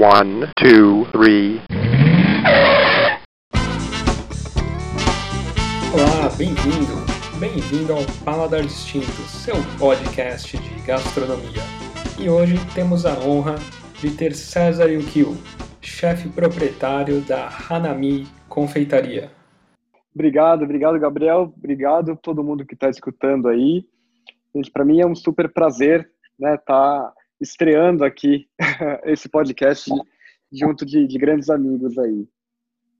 One, two, three. Olá, bem-vindo! Bem-vindo ao Paladar Distinto, seu podcast de gastronomia. E hoje temos a honra de ter César Yukio, chefe proprietário da Hanami Confeitaria. Obrigado, obrigado, Gabriel. Obrigado a todo mundo que está escutando aí. Gente, para mim é um super prazer né, tá estreando aqui esse podcast junto de, de grandes amigos aí.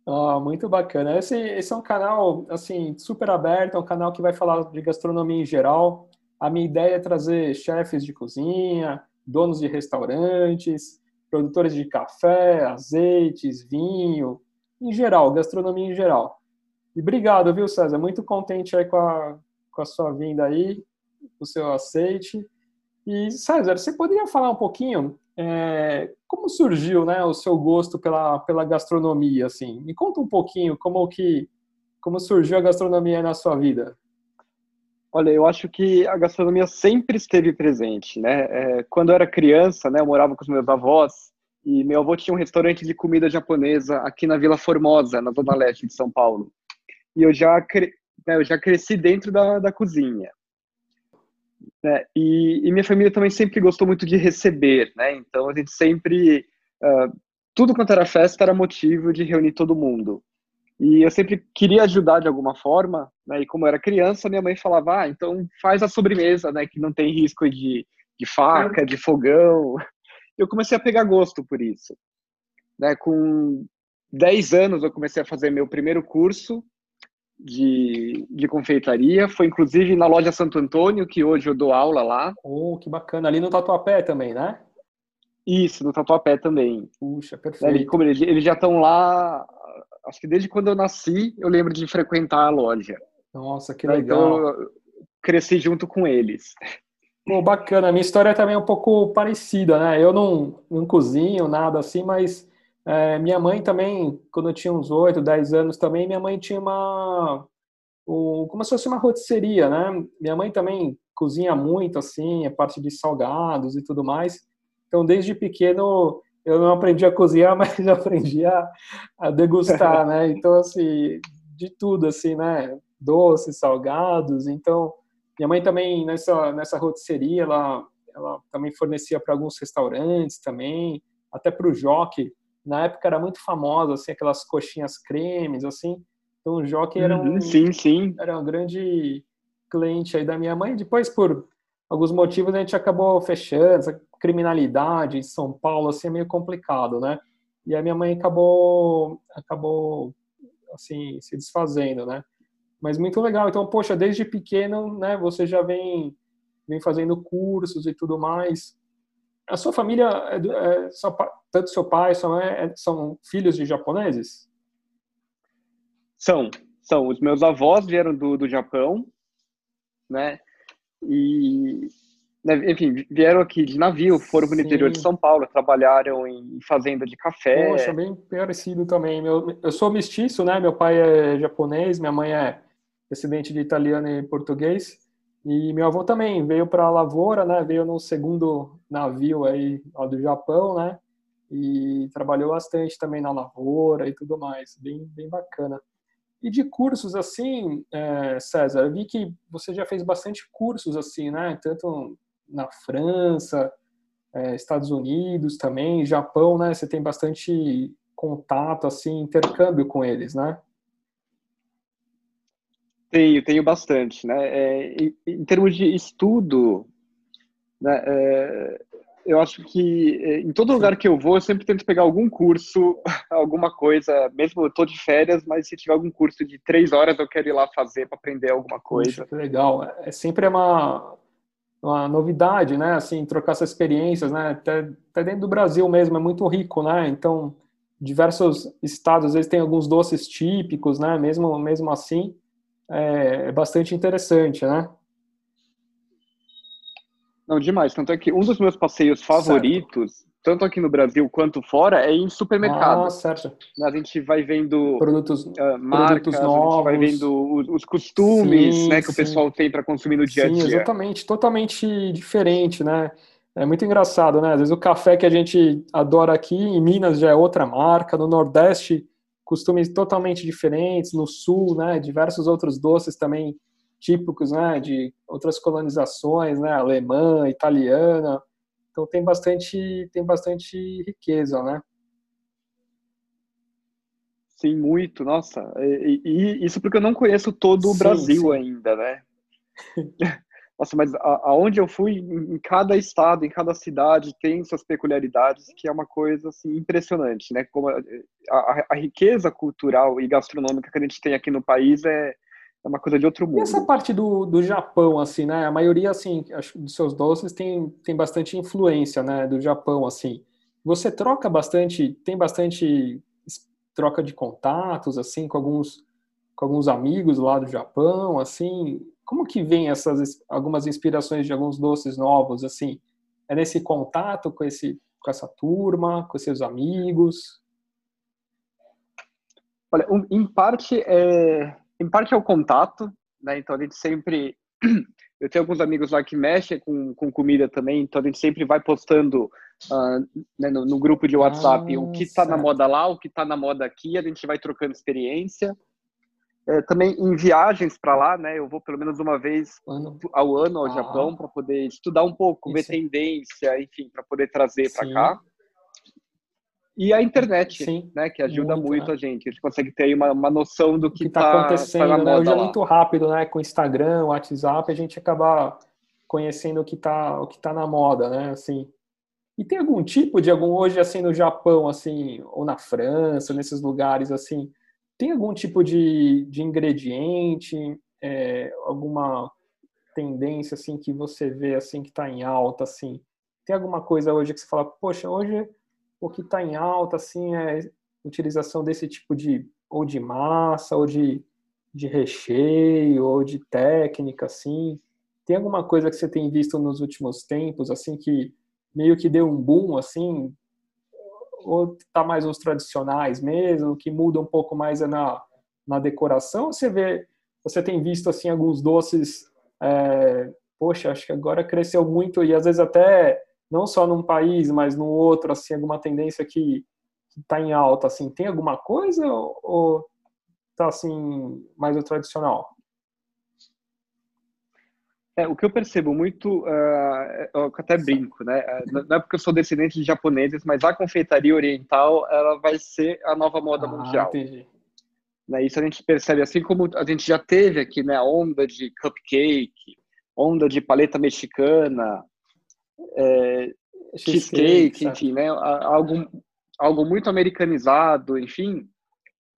Oh, muito bacana. Esse, esse é um canal assim super aberto, é um canal que vai falar de gastronomia em geral. A minha ideia é trazer chefes de cozinha, donos de restaurantes, produtores de café, azeites, vinho, em geral, gastronomia em geral. E obrigado, viu, César? Muito contente aí com a, com a sua vinda aí, o seu aceite. E, César, você poderia falar um pouquinho é, como surgiu né, o seu gosto pela, pela gastronomia? Assim? Me conta um pouquinho como, que, como surgiu a gastronomia na sua vida. Olha, eu acho que a gastronomia sempre esteve presente, né? É, quando eu era criança, né, eu morava com os meus avós e meu avô tinha um restaurante de comida japonesa aqui na Vila Formosa, na zona leste de São Paulo. E eu já, né, eu já cresci dentro da, da cozinha. Né? E, e, minha família também sempre gostou muito de receber, né? Então a gente sempre, uh, tudo quanto era festa era motivo de reunir todo mundo. E eu sempre queria ajudar de alguma forma, né? E como eu era criança, minha mãe falava, ah, então faz a sobremesa, né? Que não tem risco de, de faca, de fogão. Eu comecei a pegar gosto por isso. Né? Com 10 anos eu comecei a fazer meu primeiro curso de, de confeitaria. Foi inclusive na loja Santo Antônio, que hoje eu dou aula lá. Oh, que bacana. Ali no Tatuapé também, né? Isso, no Tatuapé também. Puxa, perfeito. Eles, como eles, eles já estão lá, acho que desde quando eu nasci, eu lembro de frequentar a loja. Nossa, que legal. Então, eu cresci junto com eles. Pô, bacana. Minha história também é um pouco parecida, né? Eu não, não cozinho, nada assim, mas é, minha mãe também, quando eu tinha uns 8, 10 anos também, minha mãe tinha uma. Um, como se fosse uma rotisseria, né? Minha mãe também cozinha muito, assim, a parte de salgados e tudo mais. Então, desde pequeno, eu não aprendi a cozinhar, mas aprendi a, a degustar, né? Então, assim, de tudo, assim, né? Doces, salgados. Então, minha mãe também, nessa, nessa rotisseria, ela, ela também fornecia para alguns restaurantes também, até para o Jockey, na época era muito famosa, assim, aquelas coxinhas cremes, assim. Então o Jockey era um, uhum, sim, sim. era um grande cliente aí da minha mãe. Depois, por alguns motivos, a gente acabou fechando. Essa criminalidade em São Paulo, assim, é meio complicado, né? E a minha mãe acabou, acabou, assim, se desfazendo, né? Mas muito legal. Então, poxa, desde pequeno, né, você já vem, vem fazendo cursos e tudo mais. A sua família, é, é, tanto seu pai, sua mãe, é, são filhos de japoneses? São, são. Os meus avós vieram do, do Japão, né? E, né, enfim, vieram aqui de navio, foram para o interior de São Paulo, trabalharam em fazenda de café. Poxa, bem parecido também. Meu, eu sou mestiço, né? Meu pai é japonês, minha mãe é descendente de italiano e português. E meu avô também veio para a lavoura, né? Veio no segundo navio aí do Japão, né? E trabalhou bastante também na lavoura e tudo mais, bem bem bacana. E de cursos assim, é, César, eu vi que você já fez bastante cursos assim, né? Tanto na França, é, Estados Unidos também, Japão, né? Você tem bastante contato, assim, intercâmbio com eles, né? Tenho, tenho bastante, né? É, em, em, termos de estudo, né, é, eu acho que é, em todo lugar que eu vou, eu sempre tento pegar algum curso, alguma coisa, mesmo eu tô de férias, mas se tiver algum curso de três horas, eu quero ir lá fazer para aprender alguma coisa. Puxa, legal. É sempre uma, uma novidade, né? Assim, trocar essas experiências, né? Até, até dentro do Brasil mesmo, é muito rico, né? Então, diversos estados, às vezes tem alguns doces típicos, né? Mesmo, mesmo assim, é, é bastante interessante, né? Não, demais. Tanto é que um dos meus passeios favoritos, certo. tanto aqui no Brasil quanto fora, é em supermercado. Ah, certo. A gente vai vendo produtos, uh, marcas, produtos novos. vai vendo os, os costumes sim, né, que sim. o pessoal tem para consumir no dia a dia. Sim, exatamente. Totalmente diferente, né? É muito engraçado, né? Às vezes o café que a gente adora aqui, em Minas já é outra marca, no Nordeste, costumes totalmente diferentes, no Sul, né? Diversos outros doces também típicos, né? De outras colonizações, né? Alemã, italiana. Então tem bastante, tem bastante riqueza, né? Sim, muito, nossa. E, e, isso porque eu não conheço todo o sim, Brasil sim. ainda, né? Nossa, mas aonde eu fui, em cada estado, em cada cidade, tem suas peculiaridades, que é uma coisa assim, impressionante, né? Como a, a, a riqueza cultural e gastronômica que a gente tem aqui no país é, é uma coisa de outro mundo. E essa parte do, do Japão, assim, né? A maioria, assim, acho, dos seus doces tem, tem bastante influência, né? Do Japão, assim. Você troca bastante, tem bastante troca de contatos, assim, com alguns, com alguns amigos lá do Japão, assim. Como que vem essas algumas inspirações de alguns doces novos, assim? É nesse contato com esse com essa turma, com seus amigos? Olha, um, em parte é em parte é o contato, né? Então a gente sempre eu tenho alguns amigos lá que mexem com, com comida também, então a gente sempre vai postando uh, né, no, no, grupo de WhatsApp ah, o que está na moda lá, o que está na moda aqui, a gente vai trocando experiência. É, também em viagens para lá, né? Eu vou pelo menos uma vez ano. ao ano ao ah. Japão para poder estudar um pouco, Isso. ver tendência, enfim, para poder trazer para cá. E a internet, Sim. né? Que ajuda muito, muito né? a gente. A gente consegue ter uma, uma noção do que está tá acontecendo. Tá né? Hoje é muito rápido, né? Com Instagram, WhatsApp, a gente acaba conhecendo o que está o que tá na moda, né? Assim. E tem algum tipo de algum hoje assim no Japão, assim, ou na França, nesses lugares assim, tem algum tipo de, de ingrediente, é, alguma tendência assim que você vê assim que está em alta assim? Tem alguma coisa hoje que você fala, poxa, hoje o que está em alta assim é utilização desse tipo de ou de massa ou de, de recheio ou de técnica assim? Tem alguma coisa que você tem visto nos últimos tempos assim que meio que deu um boom assim ou tá mais os tradicionais mesmo, que muda um pouco mais na, na decoração? Você vê, você tem visto assim alguns doces, é, poxa, acho que agora cresceu muito e às vezes até não só num país, mas no outro, assim, alguma tendência que está em alta, assim, tem alguma coisa ou, ou tá assim mais o tradicional? É, o que eu percebo muito, uh, eu até brinco, né? É, não é porque eu sou descendente de japoneses, mas a confeitaria oriental, ela vai ser a nova moda ah, mundial. Entendi. Né, isso a gente percebe, assim como a gente já teve aqui, né? A onda de cupcake, onda de paleta mexicana, é, cheesecake, enfim, né? Algo, algo muito americanizado, enfim.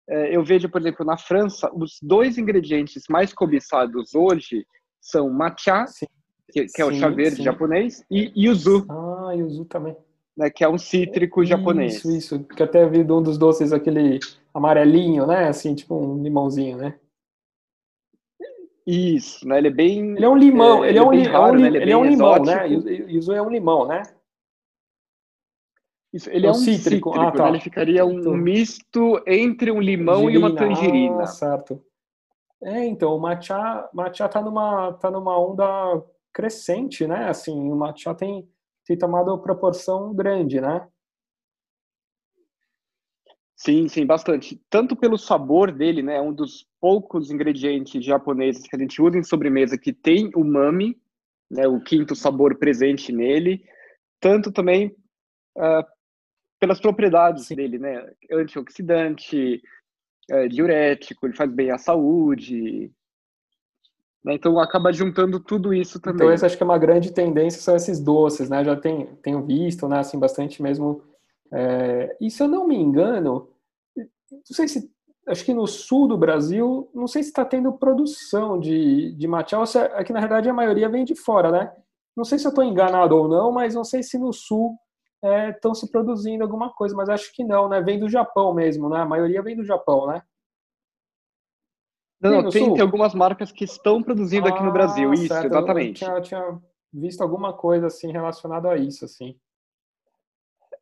É, eu vejo, por exemplo, na França, os dois ingredientes mais cobiçados hoje são matcha, sim. que, que é o chá verde sim. japonês, e yuzu. Ah, yuzu também. Né, que é um cítrico isso, japonês. Isso, isso. Que até vi de um dos doces, aquele amarelinho, né? Assim, tipo um limãozinho, né? Isso, né? Ele é bem. Ele é um limão, é, ele, é um, raro, né? ele, é, um limão, né? Yuzu é um limão, né? Isso, ele é, um cítrico, cítrico ah, tá. né? ele ficaria um misto entre um limão Tangerina. e uma tangerina. Ah, certo. É, então, o matcha, matcha tá numa, tá numa onda crescente, né? Assim, o matcha tem, tem tomado proporção grande, né? Sim, sim, bastante. Tanto pelo sabor dele, né? É um dos poucos ingredientes japoneses que a gente usa em sobremesa que tem umami, né? O quinto sabor presente nele. Tanto também uh, pelas propriedades sim. dele, né? Antioxidante, é, diurético, ele faz bem à saúde. Né? Então acaba juntando tudo isso também. Então essa acho que é uma grande tendência são esses doces, né? Já tem, tenho visto, né? Assim bastante mesmo. É... E se eu não me engano, não sei se acho que no sul do Brasil, não sei se está tendo produção de, de matcha, ou se é, que na verdade a maioria vem de fora, né? Não sei se eu estou enganado ou não, mas não sei se no sul estão é, se produzindo alguma coisa, mas acho que não, né? Vem do Japão mesmo, né? A maioria vem do Japão, né? Não, não tem, tem, algumas marcas que estão produzindo ah, aqui no Brasil, isso, certo. exatamente. Eu tinha, eu tinha, visto alguma coisa assim relacionada a isso, assim.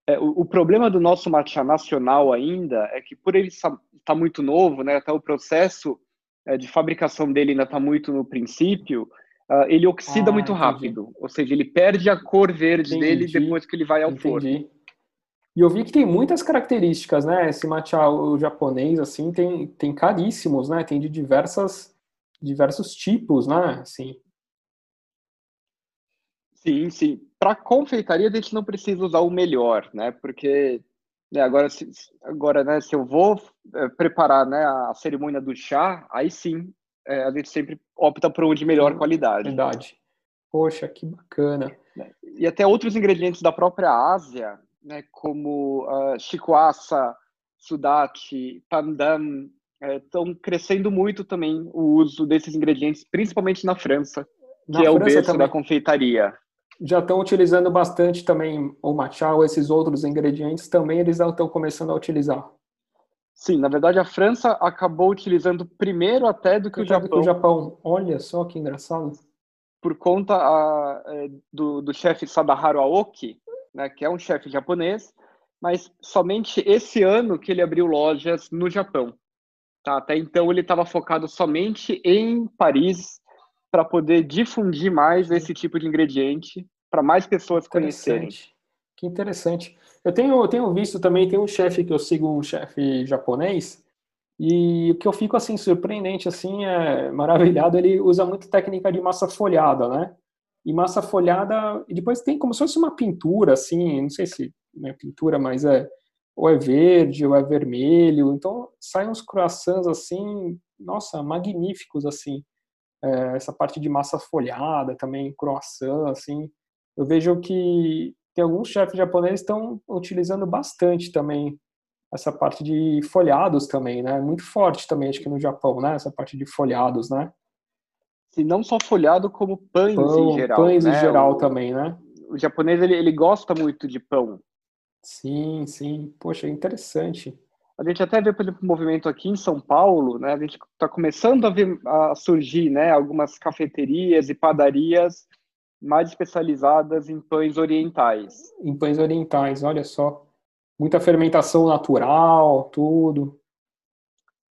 É, o, o, problema do nosso matcha nacional ainda é que por ele estar tá muito novo, né? Até o processo é, de fabricação dele ainda está muito no princípio. uh, ele oxida Ah, muito entendi. rápido, ou seja, ele perde a cor verde dele Entendi. depois que ele vai ao forno. Entendi. E eu vi que tem muitas características, né? Esse matcha o japonês, assim, tem, tem caríssimos, né? Tem de diversas, diversos tipos, né? Assim, Sim, sim. Para confeitaria a gente não precisa usar o melhor, né? Porque né, agora, se, agora, né, se eu vou é, preparar né, a cerimônia do chá, aí sim é, a gente sempre opta por um de melhor Hum, qualidade. verdade. Poxa, que bacana. E até outros ingredientes da própria Ásia, né, como uh, chikwasa, sudachi, pandan, estão crescendo muito também o uso desses ingredientes, principalmente na França, que Na é o França berço também da confeitaria. Já estão utilizando bastante também o matcha ou esses outros ingredientes, também eles já estão começando a utilizar. Sim, na verdade a França acabou utilizando primeiro até do que o Japão, o Japão. Olha só que engraçado. por conta ah, eh, do, do chefe Sadaharu Aoki, né, que é um chefe japonês, mas somente esse ano que ele abriu lojas no Japão. Tá? Até então ele estava focado somente em Paris para poder difundir mais esse tipo de ingrediente para mais pessoas conhecerem. Que interessante. Eu tenho, eu tenho visto também, tem um chefe que eu sigo, um chefe japonês, e o que eu fico assim surpreendente assim é maravilhado, ele usa muito técnica de massa folhada, né? E massa folhada, e depois tem como se fosse uma pintura assim, não sei se é pintura, mas é ou é verde ou é vermelho. Então saem uns croissants assim, nossa, magníficos assim. É, essa parte de massa folhada também, croissant assim. Eu vejo que tem alguns chefes japoneses estão utilizando bastante também essa parte de folhados também, né? Muito forte também, acho que no Japão, né? Essa parte de folhados, né? E não só folhado, como pães Pão, em geral. pães né? em geral o, também, né? O japonês ele, ele gosta muito de pão. Sim, sim. Poxa, interessante. A gente até vê, por exemplo, um movimento aqui em São Paulo, né? A gente está começando a ver a surgir, né? Algumas cafeterias e padarias mais especializadas em pães orientais. Em pães orientais, olha só. Muita fermentação natural, tudo.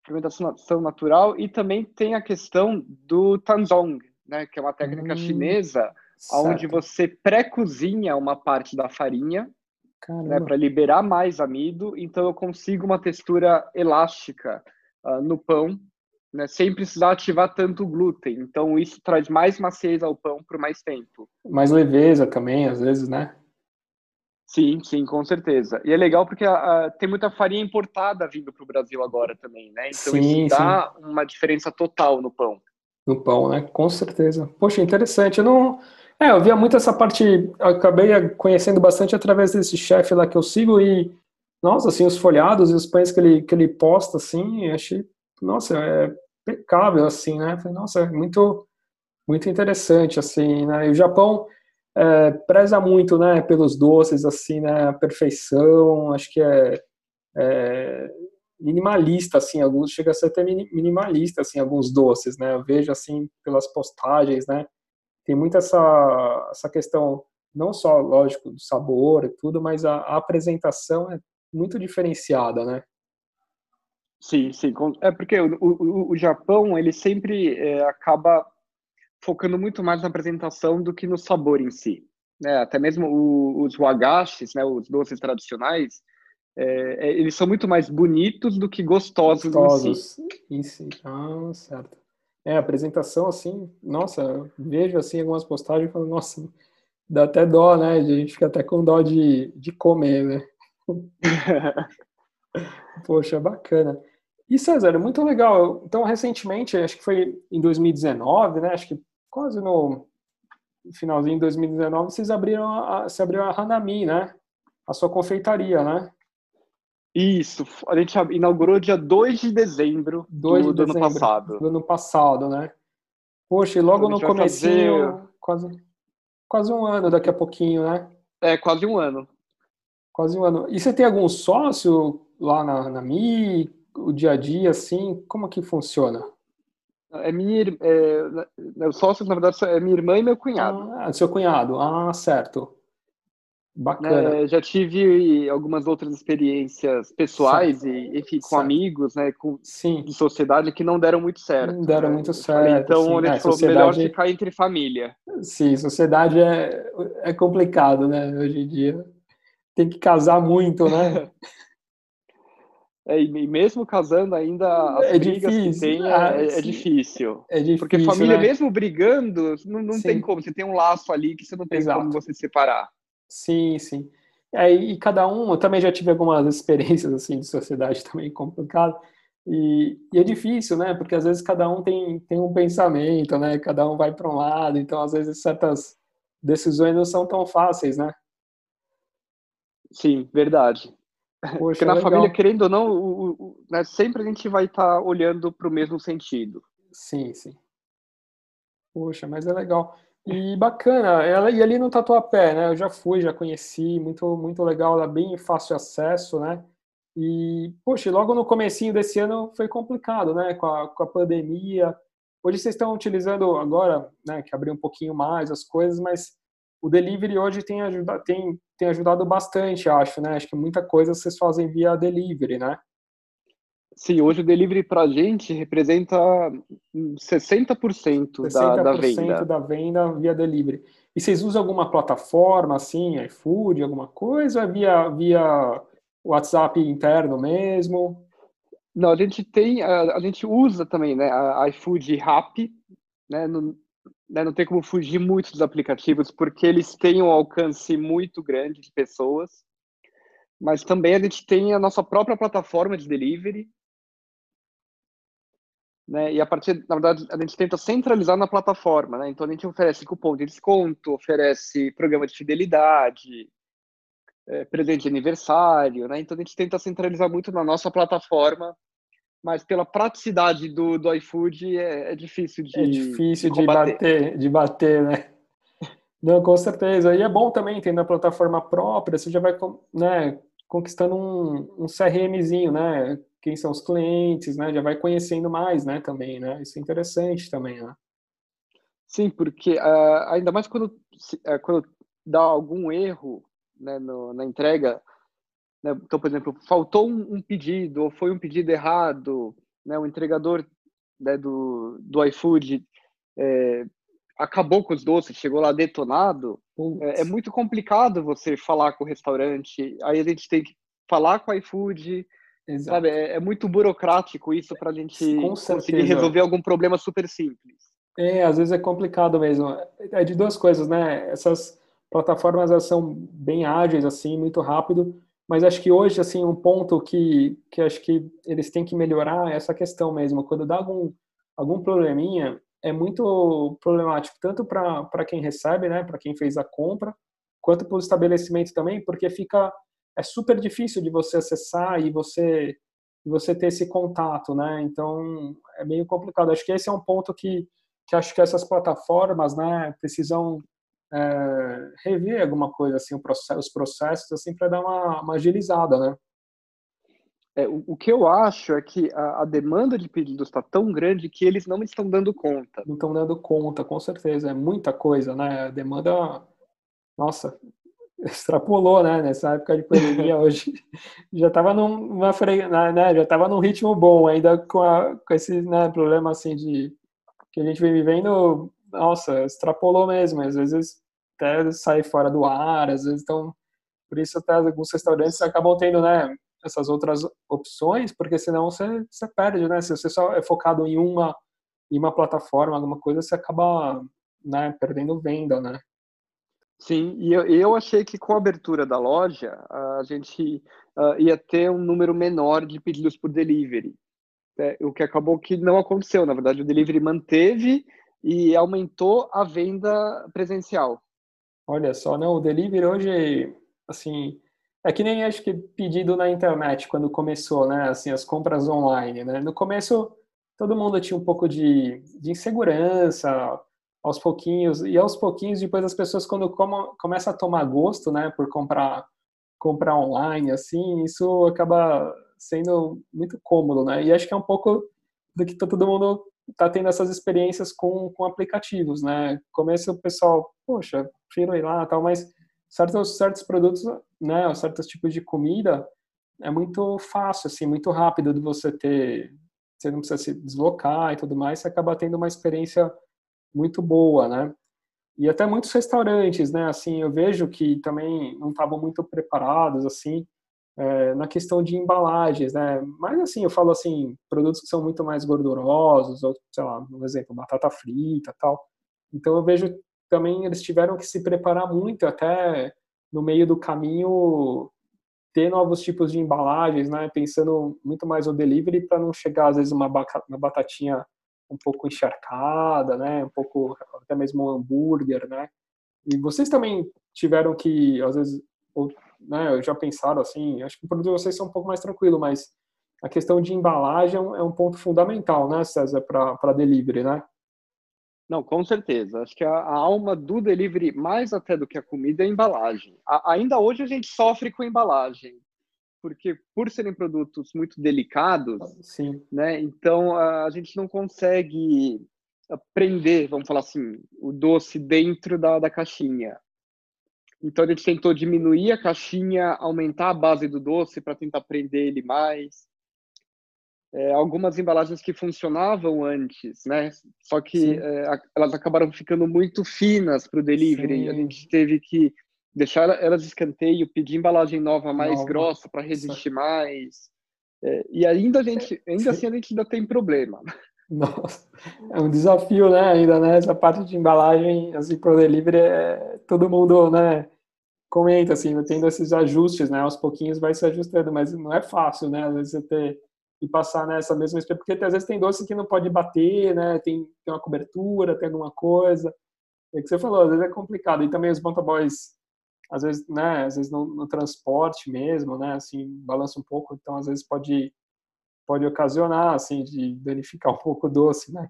Fermentação natural e também tem a questão do tanzong, né? Que é uma técnica Hum, chinesa onde certo. você pré-cozinha uma parte da farinha né, para liberar mais amido, então eu consigo uma textura elástica ah, no pão, né, sem precisar ativar tanto o glúten. Então isso traz mais maciez ao pão por mais tempo. Mais leveza também, às vezes, né? Sim, sim, com certeza. E é legal porque ah, tem muita farinha importada vindo para o Brasil agora também, né? Então Sim, isso dá uma diferença total no pão. No pão, né? Com certeza. Poxa, interessante. Eu não. É, eu via muito essa parte. Acabei conhecendo bastante através desse chefe lá que eu sigo e. Nossa, assim, os folhados e os pães que ele, que ele posta, assim, achei. Nossa, é impecável, assim, né? Falei, nossa, é muito, muito interessante, assim, né? E o Japão é, preza muito, né, pelos doces, assim, né? A perfeição, acho que é, é minimalista, assim, alguns chega a ser até minimalista, assim, alguns doces, né? Eu vejo assim pelas postagens, né? Tem muito essa essa questão não só lógico do sabor e tudo, mas a, a apresentação é muito diferenciada, né? Sim, sim. É porque o, o, o Japão ele sempre é, acaba focando muito mais na apresentação do que no sabor em si. Né? Até mesmo o, os wagashis, né, os doces tradicionais, é, eles são muito mais bonitos do que gostosos, gostosos. em si. Em si. Ah, certo. É, a apresentação, assim, nossa, eu vejo, assim, algumas postagens e falo, nossa, dá até dó, né? A gente fica até com dó de, de comer, né? Poxa, bacana. E César, muito legal. Então, recentemente, acho que foi em 2019, né? Acho que quase no finalzinho de 2019, vocês abriram a, você abriu a Hanami, né? A sua confeitaria, né? Isso, a gente inaugurou dia 2 de dezembro 2 do, de do dezembro ano passado. Do ano passado, né? Poxa, e logo Então, no comecinho, fazer- quase, quase um ano daqui a pouquinho, né? É, quase um ano. Quase um ano. E você tem algum sócio lá na, na Mi? O dia a dia, assim, como que funciona? É minha, é, né, os sócios, na verdade, é minha irmã e meu cunhado. Ah, seu cunhado. Ah, certo. Bacana. Né? Já tive algumas outras experiências pessoais certo. e, enfim, com certo. amigos, né, com Sim. de sociedade que não deram muito certo. Não deram né? muito certo. Então, sim. ele é, falou, sociedade... melhor ficar entre família. Sim, sociedade é, é complicado, né, hoje em dia. Tem que casar muito, né? É, e mesmo casando ainda as é brigas difícil. que tem é, ah, é, é, difícil. É difícil. Porque família, né? mesmo brigando, não, não tem como. Você tem um laço ali que você não tem Exato. como você separar. Sim, sim. É, e cada um, eu também já tive algumas experiências assim de sociedade também complicado. E, e, é difícil, né? Porque às vezes cada um tem, tem um pensamento, né? Cada um vai para um lado, então às vezes certas decisões não são tão fáceis, né? Sim, verdade. Poxa, Porque na legal. família, querendo ou não, o, o, né, sempre a gente vai estar tá olhando para o mesmo sentido. Sim, sim. Poxa, mas é legal. E bacana, ela e ali no Tatuapé, né? Eu já fui, já conheci, muito muito legal, ela bem fácil acesso, né? E poxa, logo no comecinho desse ano foi complicado, né? Com a, com a pandemia. Hoje vocês estão utilizando agora, né? Que abriu um pouquinho mais as coisas, mas o delivery hoje tem ajudado, tem, tem ajudado bastante, acho, né? Acho que muita coisa vocês fazem via delivery, né? Sim, hoje o delivery para a gente representa 60%, 60% da, da venda. da venda via delivery. E vocês usam alguma plataforma, assim, iFood, alguma coisa, ou é via, via WhatsApp interno mesmo? Não, a gente tem, a, a gente usa também, né, a iFood e Rappi, né, no, né, não tem como fugir muito dos aplicativos, porque eles têm um alcance muito grande de pessoas, mas também a gente tem a nossa própria plataforma de delivery, né, e a partir, na verdade, a gente tenta centralizar na plataforma, né, então a gente oferece cupom de desconto, oferece programa de fidelidade, é, presente de aniversário, né, então a gente tenta centralizar muito na nossa plataforma mas pela praticidade do, do iFood é, é difícil de É difícil de, de bater, de bater, né? Não, com certeza. E é bom também ter na plataforma própria, você já vai né, conquistando um, um CRMzinho, né? Quem são os clientes, né? Já vai conhecendo mais, né? Também, né? Isso é interessante também, né? Sim, porque uh, ainda mais quando, uh, quando dá algum erro né, no, na entrega, né? Então, por exemplo, faltou um, um, pedido ou foi um pedido errado, né? o entregador né, do, do iFood é, acabou com os doces, chegou lá detonado, é, é, muito complicado você falar com o restaurante, aí a gente tem que falar com o iFood, Exato. sabe? É, é, muito burocrático isso para a gente conseguir resolver algum problema super simples. É, às vezes é complicado mesmo. É de duas coisas, né? Essas plataformas elas são bem ágeis, assim, muito rápido, mas acho que hoje, assim, um ponto que, que acho que eles têm que melhorar é essa questão mesmo. Quando dá algum, algum probleminha, é muito problemático, tanto para quem recebe, né, para quem fez a compra, quanto para o estabelecimento também, porque fica é super difícil de você acessar e você você ter esse contato, né? Então é meio complicado. Acho que esse é um ponto que que acho que essas plataformas, né, precisam é, rever alguma coisa assim, processo, os processos assim para dar uma, uma, agilizada, né? É, o, o, que eu acho é que a, a demanda de pedidos está tão grande que eles não estão dando conta. Não estão dando conta, com certeza. É muita coisa, né? A demanda, nossa, extrapolou, né? Nessa época de pandemia hoje já estava numa né? Já estava num ritmo bom, ainda com, a, com esse né, problema assim de que a gente vem vivendo nossa, extrapolou mesmo. Às vezes até sai fora do ar, às vezes então por isso até alguns restaurantes acabam tendo, né, essas outras opções, porque senão você, você perde, né? Se você só é focado em uma em uma plataforma, alguma coisa, você acaba, né, perdendo venda, né? Sim, e eu, eu achei que com a abertura da loja, a gente uh, ia ter um número menor de pedidos por delivery. É, o que acabou que não aconteceu. Na verdade, o delivery manteve e aumentou a venda presencial. Olha só, não, o delivery hoje, assim, é que nem acho que pedido na internet quando começou, né, assim, as compras online, né? No começo todo mundo tinha um pouco de, de insegurança, aos pouquinhos, e aos pouquinhos depois as pessoas quando como, começam a tomar gosto, né, por comprar comprar online, assim, isso acaba sendo muito cômodo, né? E acho que é um pouco do que todo mundo tá tendo essas experiências com, com aplicativos, né? Começa o pessoal, poxa, prefiro ir lá tal, mas certos, certos produtos, né, certos tipos de comida, é muito fácil, assim, muito rápido de você ter, você não precisa se deslocar e tudo mais, você acaba tendo uma experiência muito boa, né? E até muitos restaurantes, né, assim, eu vejo que também não estavam muito preparados, assim, é, na questão de embalagens, né? Mas assim, eu falo assim, produtos que são muito mais gordurosos, ou sei lá, um exemplo, batata frita, tal. Então eu vejo também eles tiveram que se preparar muito até no meio do caminho ter novos tipos de embalagens, né? Pensando muito mais no delivery para não chegar às vezes uma batatinha um pouco encharcada, né? Um pouco até mesmo um hambúrguer, né? E vocês também tiveram que às vezes né, já pensaram assim, acho que o produto de vocês é um pouco mais tranquilo, mas a questão de embalagem é um ponto fundamental, né, César, para delivery, né? Não, com certeza. Acho que a, a, alma do delivery, mais até do que a comida, é a embalagem. A, ainda hoje a gente sofre com embalagem, porque por serem produtos muito delicados, Sim. né? Então a, gente não consegue prender, vamos falar assim, o doce dentro da, da caixinha. Então a gente tentou diminuir a caixinha, aumentar a base do doce para tentar prender ele mais. É, algumas embalagens que funcionavam antes, né? Só que é, elas acabaram ficando muito finas para o delivery. Sim. A gente teve que deixar elas de escanteio, pedir embalagem nova mais nova. grossa para resistir mais. É, e ainda a gente, ainda assim a gente ainda tem problema. Nossa, é um desafio, né, ainda, né, essa parte de embalagem, assim, pro delivery, é, todo mundo, né, comenta, assim, tendo esses ajustes, né, aos pouquinhos vai se ajustando, mas não é fácil, né, às vezes você ter, e passar nessa mesma experiência, porque às vezes tem doce que não pode bater, né, tem, tem uma cobertura, tem alguma coisa, é que você falou, às vezes é complicado, e também os motoboys, às vezes, né, às vezes no, no transporte mesmo, né, assim, balança um pouco, então às vezes pode pode ocasionar, assim, de danificar um pouco o doce, né?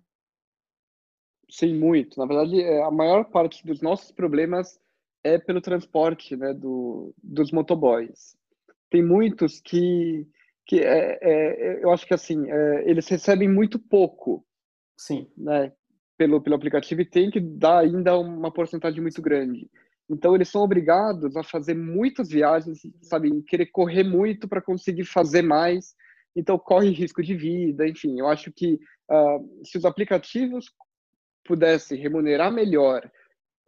Sim, muito. Na verdade, é, a maior parte dos nossos problemas é pelo transporte, né, do, dos motoboys. Tem muitos que, que é, é, eu acho que assim, é, eles recebem muito pouco, sim, né, pelo pelo aplicativo e tem que dar ainda uma porcentagem muito grande. Então eles são obrigados a fazer muitas viagens, sabe, querer correr muito para conseguir fazer mais então corre risco de vida, enfim. Eu acho que uh, se os aplicativos pudessem remunerar melhor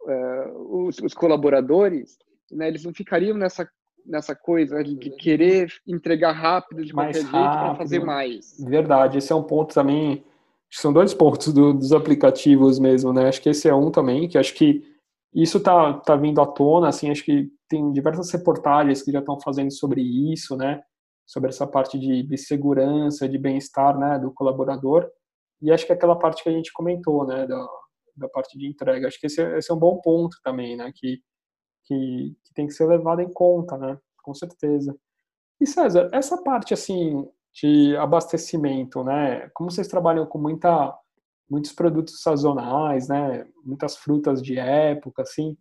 uh, os, os, colaboradores, né, eles não ficariam nessa nessa coisa de, querer entregar rápido de mais qualquer rápido. jeito para fazer mais. Verdade, esse é um ponto também. São dois pontos do, dos aplicativos mesmo, né? Acho que esse é um também, que acho que isso tá, tá vindo à tona, assim, acho que tem diversas reportagens que já estão fazendo sobre isso, né? sobre essa parte de, de segurança, de bem-estar né, do colaborador. E acho que aquela parte que a gente comentou, né, da, da parte de entrega, acho que esse, é, esse é um bom ponto também, né, que, que, que, tem que ser levado em conta, né, com certeza. E César, essa parte assim de abastecimento, né, como vocês trabalham com muita muitos produtos sazonais, né, muitas frutas de época, assim,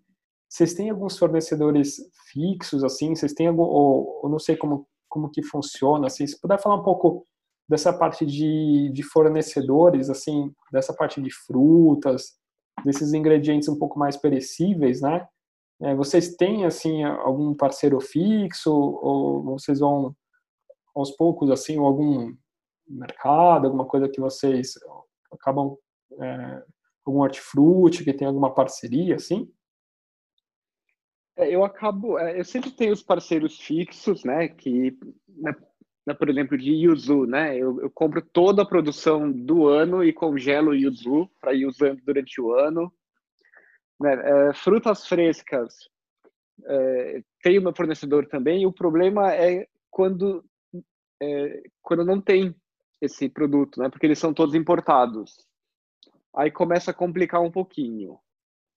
vocês têm alguns fornecedores fixos, assim, vocês têm algum, ou, ou não sei como como que funciona, assim, se puder falar um pouco dessa parte de, de fornecedores, assim, dessa parte de frutas, desses ingredientes um pouco mais perecíveis, né? É, vocês têm, assim, algum parceiro fixo ou vocês vão aos poucos, assim, ou algum mercado, alguma coisa que vocês acabam, é, algum hortifruti que tem alguma parceria, assim? É, eu acabo, é, eu sempre tenho os parceiros fixos, né, que, né, né, por exemplo, de yuzu, né, eu, eu, compro toda a produção do ano e congelo yuzu para ir usando durante o ano. Né, é, frutas frescas, é, tem o meu fornecedor também, o problema é quando, é, quando não tem esse produto, né, porque eles são todos importados. Aí começa a complicar um pouquinho.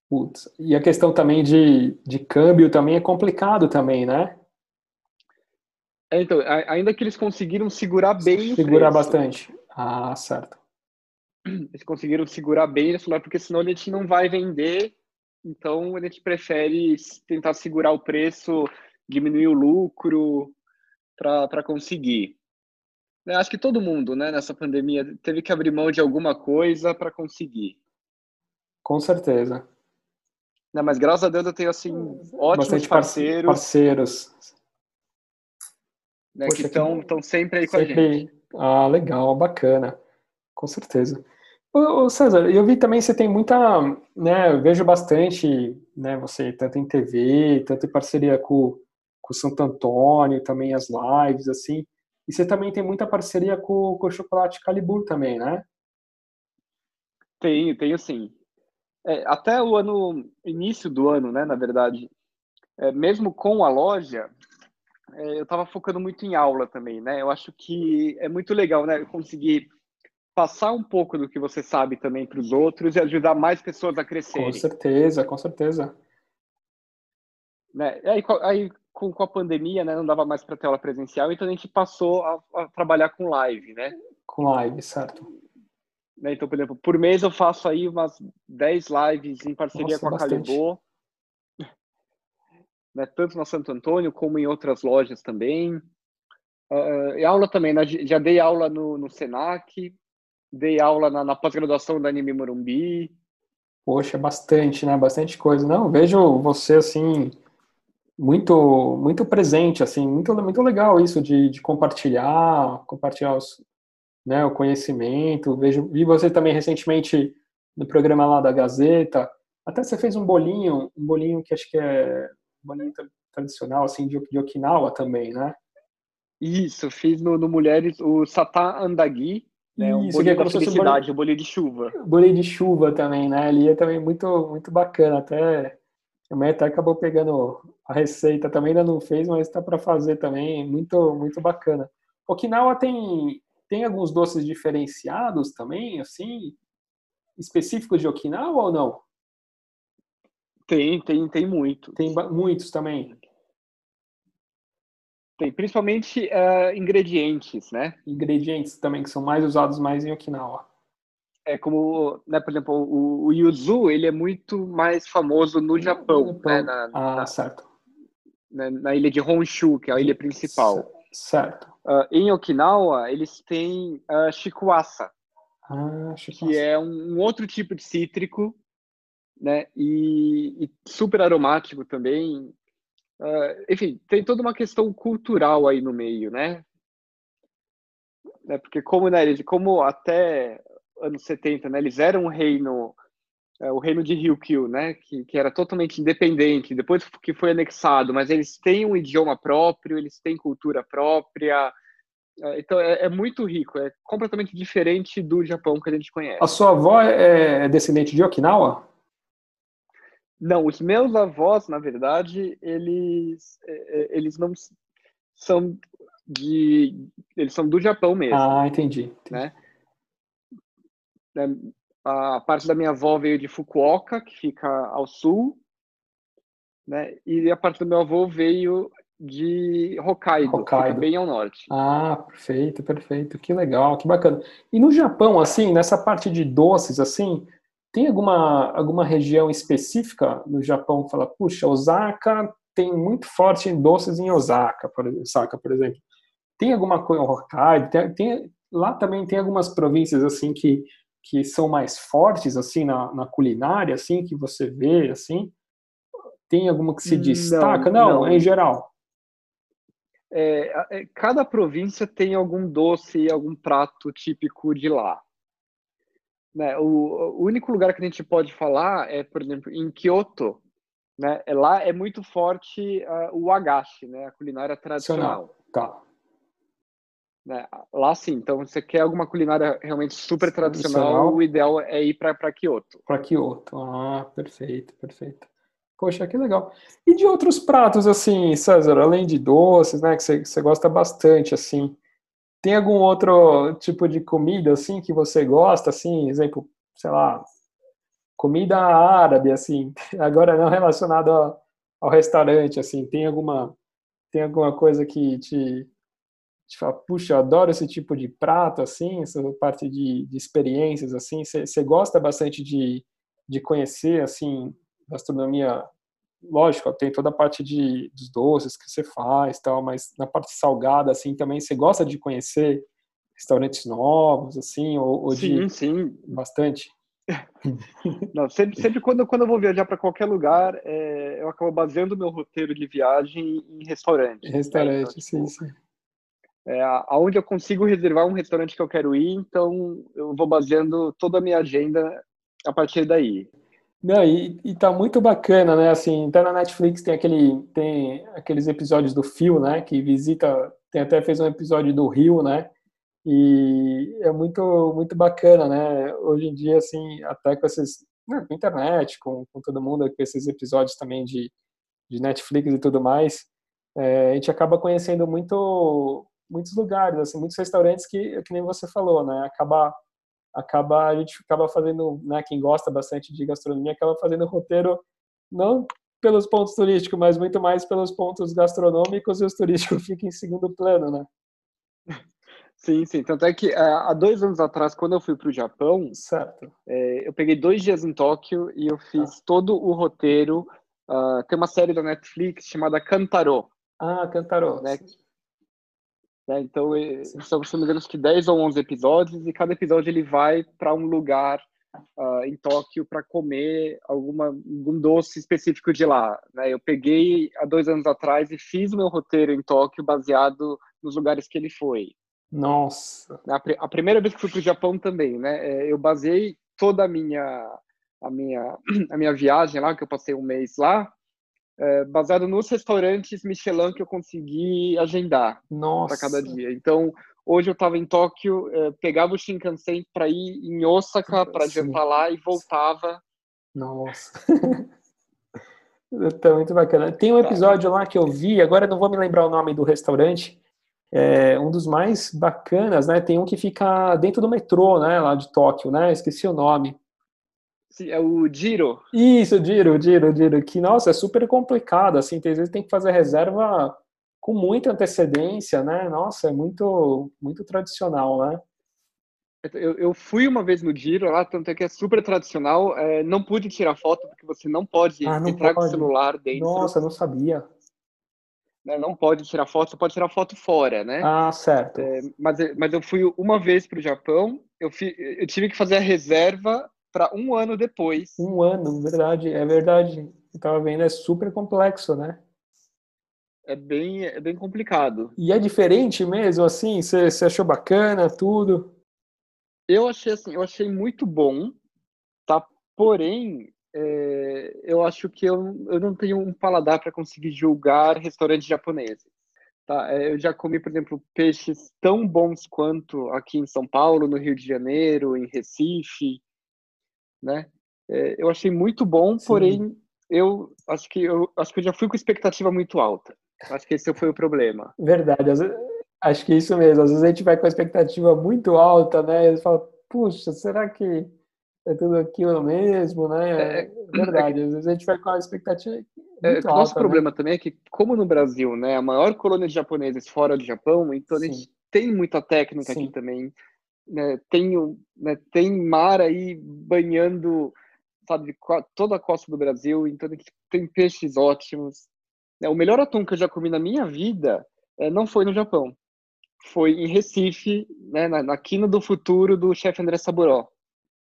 Putz. E a questão também de, de câmbio também é complicado também, né? É, então, ainda que eles conseguiram segurar bem Segurar bastante. Ah, certo. Eles conseguiram segurar bem, porque senão a gente não vai vender, então a gente prefere tentar segurar o preço, diminuir o lucro para conseguir. Eu acho que todo mundo, né, nessa pandemia, teve que abrir mão de alguma coisa para conseguir. Com certeza. Não, mas graças a Deus eu tenho, assim, ótimos Bastante parceiros, parceiros. né, Poxa, que que estão sempre aí com a gente. Sempre. Ah, legal, bacana. Com certeza. Ô, César, eu vi também você tem muita, né, eu vejo bastante, né, você tanto em TV, tanto em parceria com, com o Santo Antônio, também as lives, assim, e você também tem muita parceria com, com o Chocolate Calibur também, né? Tenho, tenho sim. É, até o ano, início do ano, né, na verdade, é, mesmo com a loja, é, eu estava focando muito em aula também, né? Eu acho que é muito legal, né, conseguir passar um pouco do que você sabe também para os outros e ajudar mais pessoas a Com crescerem. certeza, com certeza. Né? Aí, aí com, com a pandemia, né, não dava mais para ter aula presencial, então a gente passou a, a trabalhar com live, né? Com live, certo? Né, Então, por exemplo, por mês eu faço aí umas 10 lives em parceria Nossa, com a bastante. Calibô, né, tanto na Santo Antônio como em outras lojas também. Ah, e aula também, né, já dei aula no, no Senac, dei aula na, na pós-graduação da Anime Morumbi. Poxa, bastante, né? Bastante coisa. Não, vejo você assim muito muito presente, assim, muito muito legal isso de, de compartilhar, compartilhar os, né, o conhecimento. Vejo, vi você também recentemente no programa lá da Gazeta. Até você fez um bolinho, um bolinho que acho que é um bolinho tra- tradicional assim de, de Okinawa também, né? Isso, fiz no, no Mulheres o Satá Andagi, né, um Isso, bolinho é da se fosse um felicidade, o bolinho de chuva. bolinho de chuva também, né? Ele é também muito, muito bacana. Até a mãe até acabou pegando a receita também, ainda não fez, mas está para fazer também. Muito, muito bacana. Okinawa tem, tem alguns doces diferenciados também, assim, específicos de Okinawa ou não? Tem, tem, tem muito. Tem muitos também. Tem, principalmente eh, ingredientes, né? Ingredientes também que são mais usados mais em Okinawa. É como, né, por exemplo, o, o yuzu, ele é muito mais famoso no Japão, né, na, Ah, na, certo. na- na ilha de Honshu, que é a ilha principal. Certo. Ah, em Okinawa, eles têm a shikuasa, Ah, acho que é um, um outro tipo de cítrico, né, e, e super aromático também. Ah, enfim, tem toda uma questão cultural aí no meio, né? Né, Porque como, né, como até anos 70, né, eles eram um reino, é, o reino de Ryukyu, né, que, que era totalmente independente, depois que foi anexado, mas eles têm um idioma próprio, eles têm cultura própria, é, então é, é muito rico, é completamente diferente do Japão que a gente conhece. A sua avó é é descendente de Okinawa? Não, os meus avós, na verdade, eles, é, eles não são de, eles são do Japão mesmo. Ah, entendi. entendi. né? Né, A parte da minha avó veio de Fukuoka, que fica ao sul, né? E a parte do meu avô veio de Hokkaido, Hokkaido. bem ao norte. Ah, perfeito, perfeito. Que legal, que bacana. E no Japão, assim, nessa parte de doces, assim, tem alguma, alguma região específica no Japão que fala, puxa, Osaka tem muito forte em doces em Osaka, por, Osaka, por exemplo. Tem alguma coisa, Hokkaido, tem, tem- lá também tem algumas províncias, assim, que, que são mais fortes, assim, na, na culinária, assim, que você vê, assim? Tem alguma que se Não, destaca? Não, não. em geral. É, é, cada província tem algum doce, algum prato típico de lá. Né? O, o único lugar que a gente pode falar é, por exemplo, em Kyoto, né? Lá é muito forte ah, o agashi, né? A culinária tradicional. Tá. Né? Lá sim, então você quer alguma culinária realmente super tradicional, Tradicional. o ideal é ir para Kyoto. Para Kyoto. Ah, perfeito, perfeito. Poxa, que legal. E de outros pratos, assim, César, além de doces, né, que você, você gosta bastante, assim, tem algum outro tipo de comida, assim, que você gosta, assim, exemplo, sei lá, comida árabe, assim, agora não relacionado ao, ao restaurante, assim, tem alguma, tem alguma coisa que te, te fala, puxa, eu adoro esse tipo de prato, assim, essa parte de, de experiências, assim, você, você gosta bastante de, de conhecer, assim, gastronomia, lógico, tem toda a parte de, dos doces que você faz, tal, mas na parte salgada, assim, também você gosta de conhecer restaurantes novos, assim, ou, ou Sim, de sim. bastante? Não, sempre, sempre quando, quando eu vou viajar para qualquer lugar, é, eu acabo baseando meu roteiro de viagem em restaurante. Restaurante, né? então, sim, tipo, sim. É, aonde eu consigo reservar um restaurante que eu quero ir, então eu vou baseando toda a minha agenda a partir daí. Não, e, e tá muito bacana, né? Assim, até na Netflix tem aquele tem aqueles episódios do Phil, né? Que visita, tem até fez um episódio do Rio, né? E é muito muito bacana, né? Hoje em dia, assim, até com esses né, com internet, com, com todo mundo, com esses episódios também de, de Netflix e tudo mais, é, a gente acaba conhecendo muito muitos lugares, assim, muitos restaurantes que, que nem você falou, né? Acaba acaba a gente acaba fazendo, né, quem gosta bastante de gastronomia acaba fazendo roteiro não pelos pontos turísticos, mas muito mais pelos pontos gastronômicos e os turísticos ficam em segundo plano, né? Sim, sim. Tanto é que é, há dois anos atrás, quando eu fui para o Japão, certo. É, eu peguei dois dias em Tóquio e eu fiz ah. todo o roteiro. Uh, tem uma série da Netflix chamada Cantaro. Ah, Cantaro. Né? Né? Então, são, se não me engano, acho que 10 ou 11 episódios, e cada episódio ele vai para um lugar uh, em Tóquio para comer alguma, algum doce específico de lá. Né? Eu peguei há dois anos atrás e fiz o meu roteiro em Tóquio baseado nos lugares que ele foi. Nossa! A, a primeira vez que fui para o Japão também, né? É, eu baseei toda a minha, a minha, a minha viagem lá, que eu passei um mês lá, é, baseado nos restaurantes Michelin que eu consegui agendar para cada dia. Então, hoje eu estava em Tóquio, é, pegava o Shinkansen para ir em Osaka para jantar lá e voltava. Nossa. tá muito bacana. Tem um episódio lá que eu vi, agora não vou me lembrar o nome do restaurante, é um dos mais bacanas, né? Tem um que fica dentro do metrô, né? Lá de Tóquio, né? Esqueci o nome. É o Giro. Isso, Giro, Giro, Giro. Que, nossa, é super complicado, assim, às vezes tem que fazer reserva com muita antecedência, né? Nossa, é muito, muito tradicional, né? Eu, eu fui uma vez no Giro lá, tanto é que é super tradicional. É, não pude tirar foto porque você não pode ah, não entrar pode. com o celular dentro. Nossa, não sabia. Né, não pode tirar foto, você pode tirar foto fora, né? Ah, certo. É, mas, mas eu fui uma vez para o Japão, eu, fui, eu tive que fazer a reserva para um ano depois. Um ano, verdade, é verdade. Eu tava vendo, é super complexo, né? É bem, é bem complicado. E é diferente mesmo, assim? Você, você achou bacana, tudo? Eu achei assim, eu achei muito bom, tá? Porém, é, eu acho que eu, eu não tenho um paladar para conseguir julgar restaurantes japoneses. Tá? É, eu já comi, por exemplo, peixes tão bons quanto aqui em São Paulo, no Rio de Janeiro, em Recife, né? É, eu achei muito bom, Sim. porém eu acho que eu acho que eu já fui com expectativa muito alta. Acho que esse foi o problema. Verdade. acho que é isso mesmo. Às vezes a gente vai com a expectativa muito alta, né? E fala, puxa, será que é tudo aquilo mesmo, né? É, é verdade. Às vezes a gente vai com a expectativa é, muito é, alta. Nosso né? problema também é que, como no Brasil, né, a maior colônia de japoneses fora do Japão, então Sim. a gente tem muita técnica Sim. aqui também né, tem, né, tem mar aí banhando, sabe, toda a costa do Brasil, então tem peixes ótimos. É, o melhor atum que eu já comi na minha vida é, não foi no Japão, foi em Recife, né, na, na quina do futuro do chefe André Saburó.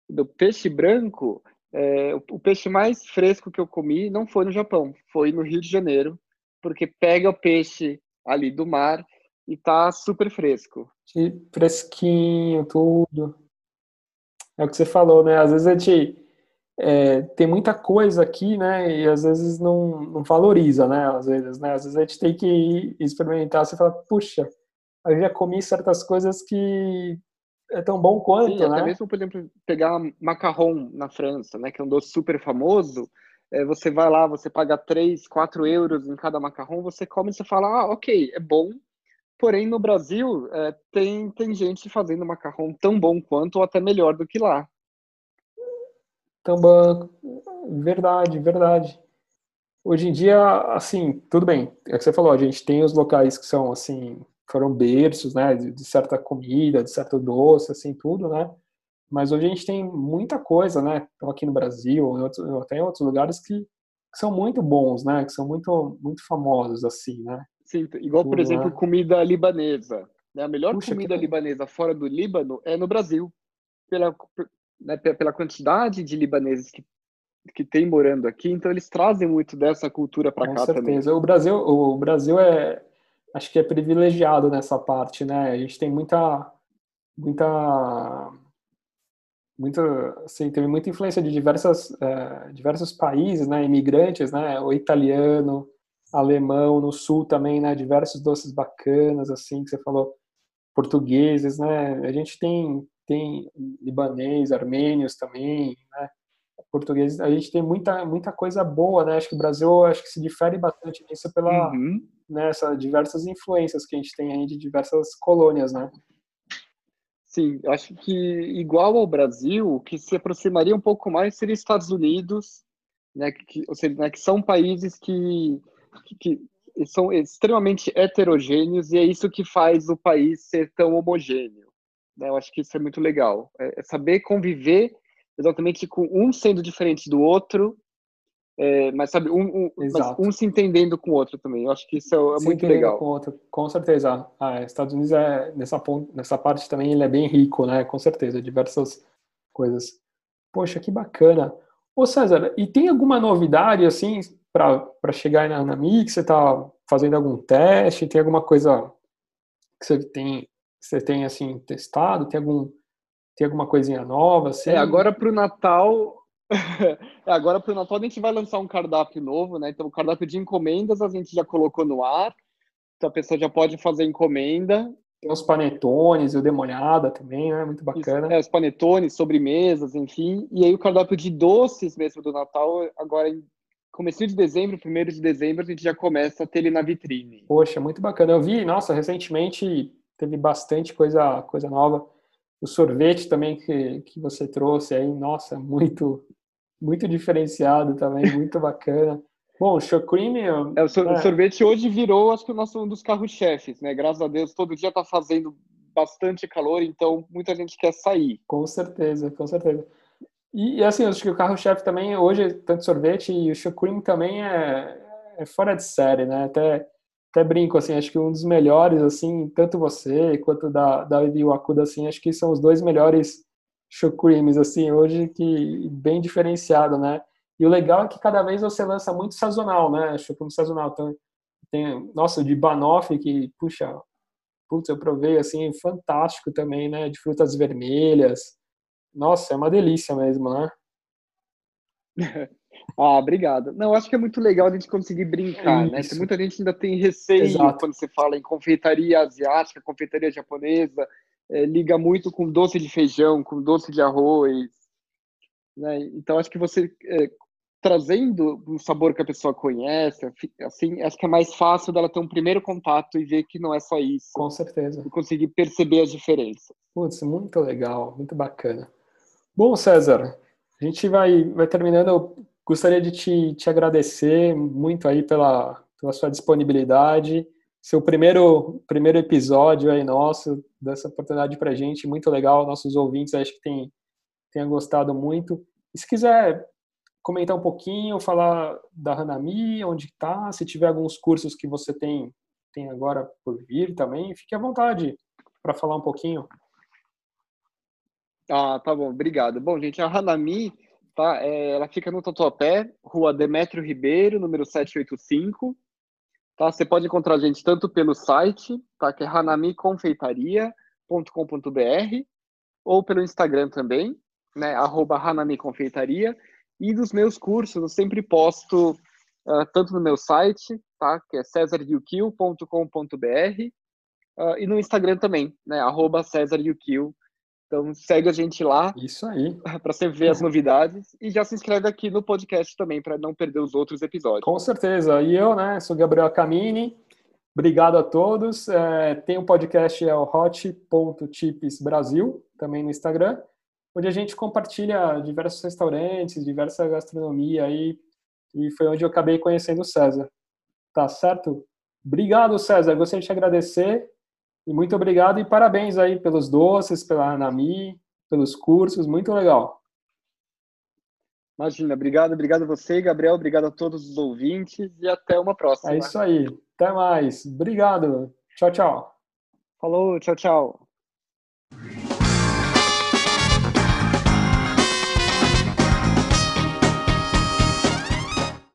Do peixe branco, é, o, o peixe mais fresco que eu comi não foi no Japão, foi no Rio de Janeiro, porque pega o peixe ali do mar e tá super fresco. E fresquinho, tudo. É o que você falou, né? Às vezes a gente é, tem muita coisa aqui, né? E às vezes não, não valoriza, né? Às vezes, né? Às vezes a gente tem que experimentar, você fala, puxa, eu já comi certas coisas que é tão bom quanto, Sim, né? Até mesmo, por exemplo, pegar macarrão na França, né? Que é um doce super famoso. É, você vai lá, você paga 3, 4 euros em cada macarrão, você come e você fala, ah, ok, é bom, Porém, no Brasil, é, tem, tem gente fazendo macarrão tão bom quanto ou até melhor do que lá. Tão Verdade, verdade. Hoje em dia, assim, tudo bem. É o que você falou, a gente tem os locais que são, assim, foram berços, né, de, de certa comida, de certo doce, assim, tudo, né? Mas hoje a gente tem muita coisa, né? Então, aqui no Brasil, até em outros lugares que, que, são muito bons, né? Que são muito, muito famosos, assim, né? Sim, igual, por exemplo, comida libanesa. Né? A melhor Puxa, comida que... libanesa fora do Líbano é no Brasil. Pela, né, pela quantidade de libaneses que, que tem morando aqui, então eles trazem muito dessa cultura para cá certeza. também. O Brasil, o Brasil é, acho que é privilegiado nessa parte, né? A gente tem muita, muita, muita, assim, teve muita influência de diversas, é, diversos países, né? Imigrantes, né? O italiano, alemão, no sul também, né? Diversos doces bacanas, assim, que você falou, portugueses, né? A gente tem tem libanês, armênios também, né? Portugueses, a gente tem muita muita coisa boa, né? Acho que o Brasil acho que se difere bastante nisso pela uhum. né, diversas influências que a gente tem aí de diversas colônias, né? Sim, acho que igual ao Brasil, o que se aproximaria um pouco mais seria Estados Unidos, né? Que, ou seja, né, que são países que, que, são extremamente heterogêneos e é isso que faz o país ser tão homogêneo. Né? Eu acho que isso é muito legal. É, é saber conviver exatamente com um sendo diferente do outro, é, mas sabe, um, um, mas um, se entendendo com o outro também. Eu acho que isso é, é muito legal. Com, outro, com certeza. Ah, Estados Unidos é nessa nessa parte também ele é bem rico, né? Com certeza, diversas coisas. Poxa, que bacana. Ô César, e tem alguma novidade assim para chegar na, na Mix? Você está fazendo algum teste? Tem alguma coisa que você tem você tem assim testado? Tem algum tem alguma coisinha nova? Assim? É, agora para o Natal, é, agora para o Natal a gente vai lançar um cardápio novo, né? Então o cardápio de encomendas a gente já colocou no ar, então a pessoa já pode fazer encomenda. Tem os panetones, o demolhada também, né? Muito bacana. Isso, é, os panetones, sobremesas, enfim. E aí o cardápio de doces mesmo do Natal, agora em comecinho de dezembro, primeiro de dezembro, a gente já começa a ter ele na vitrine. Poxa, muito bacana. Eu vi, nossa, recentemente teve bastante coisa, coisa nova. O sorvete também que, que você trouxe aí, nossa, muito, muito diferenciado também, muito bacana. Bom, cream... É, o, sor é. sorvete hoje virou, acho que o nosso um dos carros-chefes, né? Graças a Deus, todo dia está fazendo bastante calor, então muita gente quer sair. Com certeza, com certeza. E, assim, acho que o carro-chefe também, hoje, tanto sorvete e o cream também é, é fora de série, né? Até até brinco, assim, acho que um dos melhores, assim, tanto você quanto da, da Iwakuda, assim, acho que são os dois melhores creams assim, hoje, que bem diferenciado, né? E o legal é que cada vez você lança muito sazonal, né? Chocreme sazonal. Então, tem, nossa, de banoffee, que, puxa, putz, eu provei, assim, fantástico também, né? De frutas vermelhas. Nossa, é uma delícia mesmo, né? Ah, obrigado. Não, acho que é muito legal a gente conseguir brincar, né? Tem muita gente ainda tem receio Exato. quando você fala em confeitaria asiática, confeitaria japonesa, é, liga muito com doce de feijão, com doce de arroz, né? Então acho que você é, trazendo um sabor que a pessoa conhece, assim, acho que é mais fácil dela ter um primeiro contato e ver que não é só isso. Com certeza. E conseguir perceber as diferenças. Putz, muito legal, muito bacana. Bom, César, a gente vai, vai terminando Gostaria de te, te agradecer muito aí pela, pela sua disponibilidade. Seu primeiro, primeiro episódio aí nosso, dessa oportunidade para gente, muito legal. Nossos ouvintes acho que tenham gostado muito. E se quiser comentar um pouquinho, falar da Hanami, onde está, se tiver alguns cursos que você tem, tem agora por vir também, fique à vontade para falar um pouquinho. Ah, tá bom, obrigado. Bom, gente, a Hanami tá? É, ela fica no Tatuapé, rua Demétrio Ribeiro, número 785. Tá? Você pode encontrar a gente tanto pelo site, tá? que é hanamiconfeitaria.com.br, ou pelo Instagram também, né? arroba hanamiconfeitaria. E dos meus cursos, eu sempre posto uh, tanto no meu site, tá? que é cesarguilkill.com.br, uh, e no Instagram também, né? arroba cesarguilkill, então segue a gente lá. Isso aí. Para você ver as novidades e já se inscreve aqui no podcast também para não perder os outros episódios. Com certeza. E eu, né, sou Gabriel Camini. Obrigado a todos. É, tem um podcast é o hot.tips Brasil, também no Instagram, onde a gente compartilha diversos restaurantes, diversa gastronomia aí, e foi onde eu acabei conhecendo o César. Tá certo? Obrigado, César. Gostaria de te agradecer e muito obrigado e parabéns aí pelos doces, pela Anami, pelos cursos, muito legal. Imagina, obrigado, obrigado a você, Gabriel, obrigado a todos os ouvintes e até uma próxima. É isso aí, até mais. Obrigado, tchau, tchau. Falou, tchau, tchau.